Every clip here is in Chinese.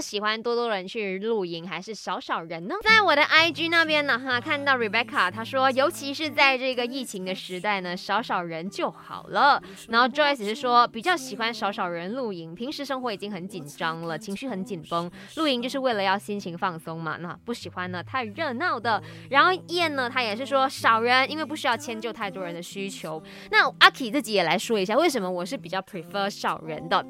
喜欢多多人去露营，还是少少人呢？在我的 IG 那边呢，哈，看到 Rebecca 她说，尤其是在这个疫情的时代呢，少少人就好了。然后 Joyce 是说，比较喜欢少少人露营，平时生活已经很紧张了，情绪很紧绷，露营就是为了要心情放松嘛。那不喜欢呢太热闹的。然后燕呢，他也是说少人，因为不需要迁就太多人的需求。那阿 K 自己也来说一下，为什么我是比较 prefer 少人的？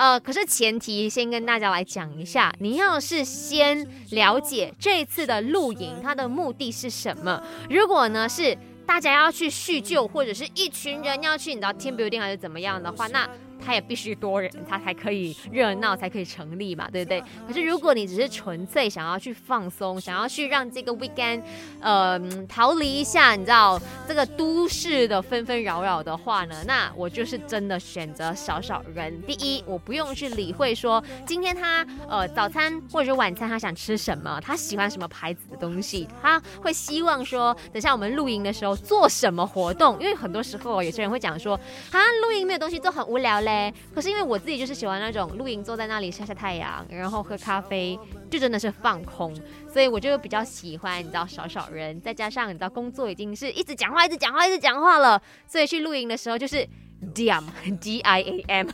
呃，可是前提先跟大家来讲一下，你要是先了解这次的露营它的目的是什么。如果呢是大家要去叙旧，或者是一群人要去你知道 team building 还是怎么样的话，那。它也必须多人，它才可以热闹，才可以成立嘛，对不对？可是如果你只是纯粹想要去放松，想要去让这个 weekend，呃，逃离一下，你知道这个都市的纷纷扰扰的话呢，那我就是真的选择少少人。第一，我不用去理会说今天他呃早餐或者晚餐他想吃什么，他喜欢什么牌子的东西，他会希望说等下我们露营的时候做什么活动，因为很多时候有些人会讲说啊露营没有东西做很无聊嘞。可是因为我自己就是喜欢那种露营，坐在那里晒晒太阳，然后喝咖啡，就真的是放空，所以我就比较喜欢，你知道少少人，再加上你知道工作已经是一直讲话，一直讲话，一直讲话了，所以去露营的时候就是 diam d i a m。